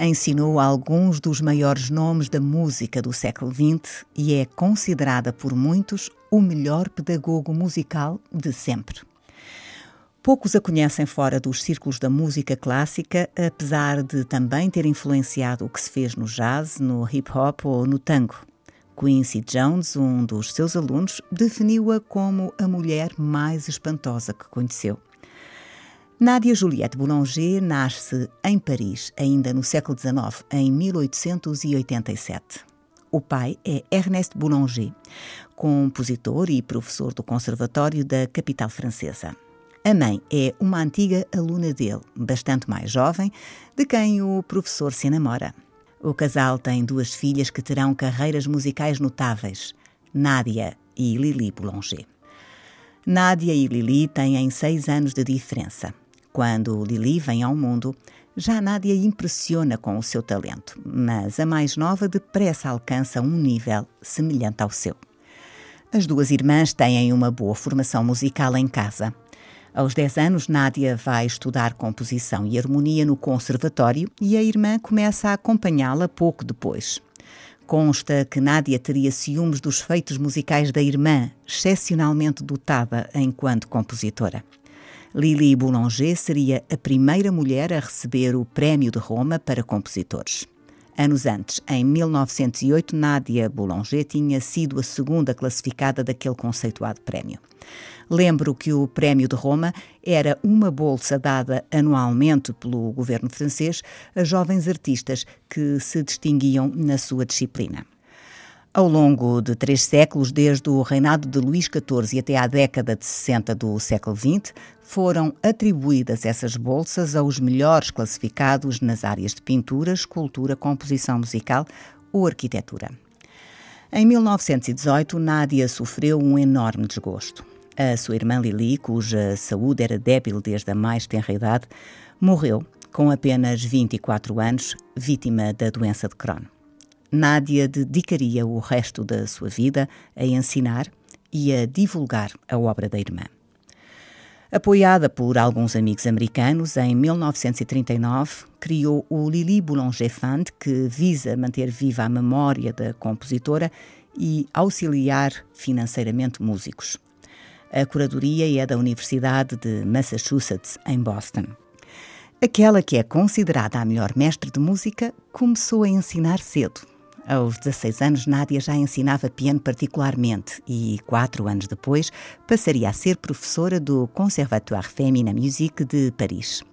Ensinou alguns dos maiores nomes da música do século XX e é considerada por muitos o melhor pedagogo musical de sempre. Poucos a conhecem fora dos círculos da música clássica, apesar de também ter influenciado o que se fez no jazz, no hip hop ou no tango. Quincy Jones, um dos seus alunos, definiu-a como a mulher mais espantosa que conheceu. Nádia Juliette Boulanger nasce em Paris, ainda no século XIX, em 1887. O pai é Ernest Boulanger, compositor e professor do Conservatório da capital francesa. A mãe é uma antiga aluna dele, bastante mais jovem, de quem o professor se enamora. O casal tem duas filhas que terão carreiras musicais notáveis, Nádia e Lili Boulanger. Nádia e Lili têm seis anos de diferença. Quando Lili vem ao mundo, já Nádia impressiona com o seu talento, mas a mais nova depressa alcança um nível semelhante ao seu. As duas irmãs têm uma boa formação musical em casa. Aos 10 anos, Nádia vai estudar composição e harmonia no conservatório e a irmã começa a acompanhá-la pouco depois. Consta que Nádia teria ciúmes dos feitos musicais da irmã, excepcionalmente dotada enquanto compositora. Lili Boulanger seria a primeira mulher a receber o Prémio de Roma para compositores. Anos antes, em 1908, Nádia Boulanger tinha sido a segunda classificada daquele conceituado prémio. Lembro que o Prémio de Roma era uma bolsa dada anualmente pelo governo francês a jovens artistas que se distinguiam na sua disciplina. Ao longo de três séculos, desde o reinado de Luís XIV até à década de 60 do século XX, foram atribuídas essas bolsas aos melhores classificados nas áreas de pintura, escultura, composição musical ou arquitetura. Em 1918, Nádia sofreu um enorme desgosto. A sua irmã Lili, cuja saúde era débil desde a mais tenra idade, morreu com apenas 24 anos, vítima da doença de Crohn. Nádia dedicaria o resto da sua vida a ensinar e a divulgar a obra da irmã. Apoiada por alguns amigos americanos, em 1939 criou o Lili Boulanger Fund, que visa manter viva a memória da compositora e auxiliar financeiramente músicos. A curadoria é da Universidade de Massachusetts, em Boston. Aquela que é considerada a melhor mestre de música começou a ensinar cedo, aos 16 anos, Nádia já ensinava piano particularmente e, quatro anos depois, passaria a ser professora do Conservatoire Féminin Musique de Paris.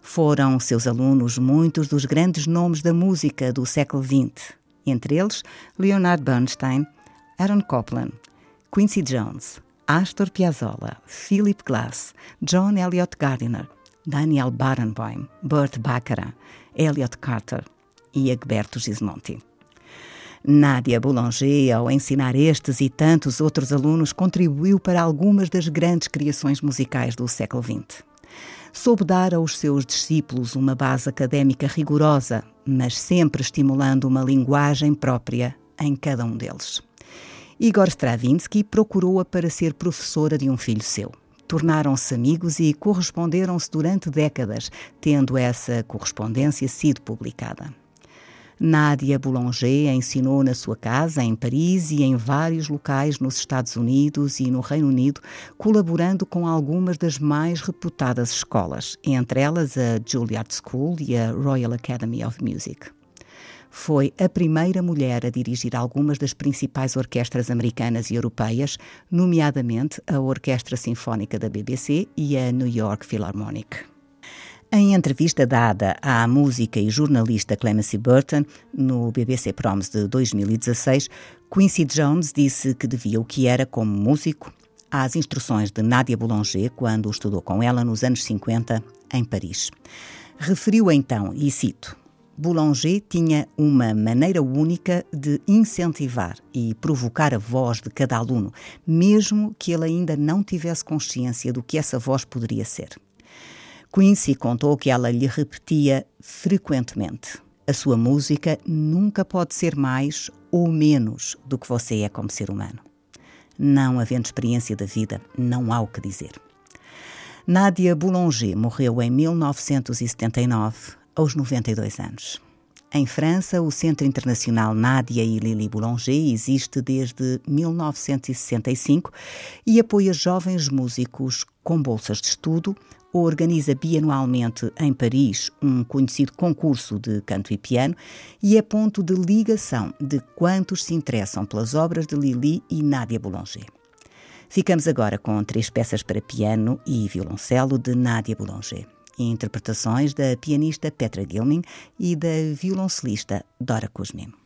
Foram seus alunos muitos dos grandes nomes da música do século XX, entre eles Leonard Bernstein, Aaron Copland, Quincy Jones, Astor Piazzolla, Philip Glass, John Elliott Gardiner, Daniel Barenboim, Burt Baccarat, Elliot Carter e Egberto Gismonti. Nádia Boulanger, ao ensinar estes e tantos outros alunos, contribuiu para algumas das grandes criações musicais do século XX. Soube dar aos seus discípulos uma base académica rigorosa, mas sempre estimulando uma linguagem própria em cada um deles. Igor Stravinsky procurou-a para ser professora de um filho seu. Tornaram-se amigos e corresponderam-se durante décadas, tendo essa correspondência sido publicada. Nádia Boulanger ensinou na sua casa, em Paris e em vários locais nos Estados Unidos e no Reino Unido, colaborando com algumas das mais reputadas escolas, entre elas a Juilliard School e a Royal Academy of Music. Foi a primeira mulher a dirigir algumas das principais orquestras americanas e europeias, nomeadamente a Orquestra Sinfónica da BBC e a New York Philharmonic. Em entrevista dada à música e jornalista Clemency Burton no BBC Proms de 2016, Quincy Jones disse que devia o que era como músico às instruções de Nadia Boulanger quando estudou com ela nos anos 50 em Paris. Referiu então, e cito: Boulanger tinha uma maneira única de incentivar e provocar a voz de cada aluno, mesmo que ele ainda não tivesse consciência do que essa voz poderia ser. Quincy contou que ela lhe repetia frequentemente: a sua música nunca pode ser mais ou menos do que você é como ser humano. Não havendo experiência da vida, não há o que dizer. Nadia Boulanger morreu em 1979 aos 92 anos. Em França, o Centro Internacional Nádia e Lili Boulanger existe desde 1965 e apoia jovens músicos com bolsas de estudo, organiza bianualmente em Paris um conhecido concurso de canto e piano e é ponto de ligação de quantos se interessam pelas obras de Lili e Nádia Boulanger. Ficamos agora com três peças para piano e violoncelo de Nádia Boulanger e interpretações da pianista Petra Gilning e da violoncelista Dora Kuzmin.